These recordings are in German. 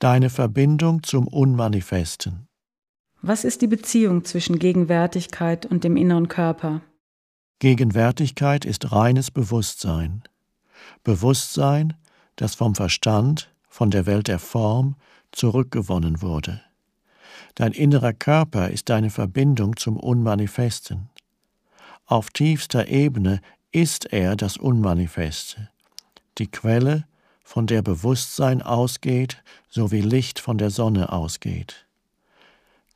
deine Verbindung zum Unmanifesten. Was ist die Beziehung zwischen Gegenwärtigkeit und dem inneren Körper? Gegenwärtigkeit ist reines Bewusstsein. Bewusstsein, das vom Verstand, von der Welt der Form zurückgewonnen wurde. Dein innerer Körper ist deine Verbindung zum Unmanifesten. Auf tiefster Ebene ist er das Unmanifeste, die Quelle, von der Bewusstsein ausgeht, so wie Licht von der Sonne ausgeht.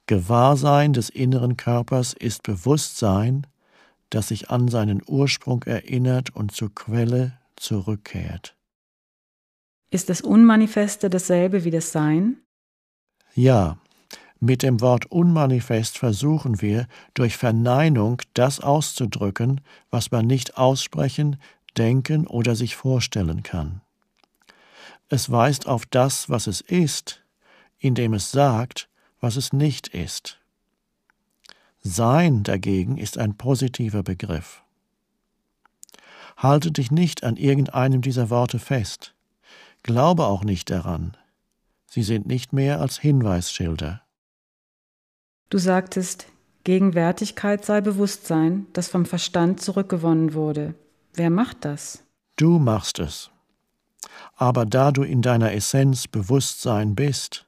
Gewahrsein des inneren Körpers ist Bewusstsein, das sich an seinen Ursprung erinnert und zur Quelle zurückkehrt. Ist das Unmanifeste dasselbe wie das Sein? Ja, mit dem Wort unmanifest versuchen wir, durch Verneinung das auszudrücken, was man nicht aussprechen, denken oder sich vorstellen kann. Es weist auf das, was es ist, indem es sagt, was es nicht ist. Sein dagegen ist ein positiver Begriff. Halte dich nicht an irgendeinem dieser Worte fest. Glaube auch nicht daran. Sie sind nicht mehr als Hinweisschilder. Du sagtest, Gegenwärtigkeit sei Bewusstsein, das vom Verstand zurückgewonnen wurde. Wer macht das? Du machst es. Aber da du in deiner Essenz Bewusstsein bist,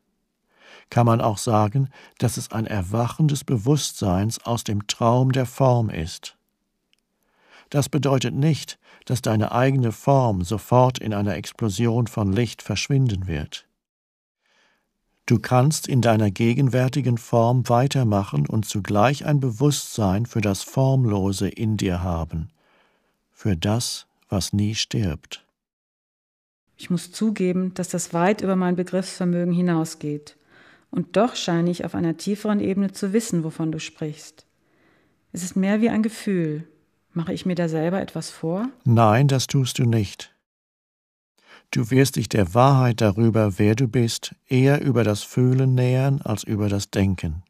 kann man auch sagen, dass es ein Erwachen des Bewusstseins aus dem Traum der Form ist. Das bedeutet nicht, dass deine eigene Form sofort in einer Explosion von Licht verschwinden wird. Du kannst in deiner gegenwärtigen Form weitermachen und zugleich ein Bewusstsein für das Formlose in dir haben, für das, was nie stirbt. Ich muss zugeben, dass das weit über mein Begriffsvermögen hinausgeht. Und doch scheine ich auf einer tieferen Ebene zu wissen, wovon du sprichst. Es ist mehr wie ein Gefühl. Mache ich mir da selber etwas vor? Nein, das tust du nicht. Du wirst dich der Wahrheit darüber, wer du bist, eher über das Fühlen nähern als über das Denken.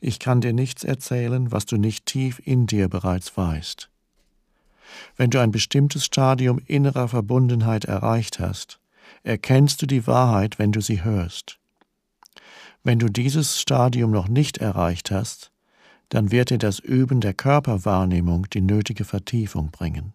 Ich kann dir nichts erzählen, was du nicht tief in dir bereits weißt. Wenn du ein bestimmtes Stadium innerer Verbundenheit erreicht hast, erkennst du die Wahrheit, wenn du sie hörst. Wenn du dieses Stadium noch nicht erreicht hast, dann wird dir das Üben der Körperwahrnehmung die nötige Vertiefung bringen.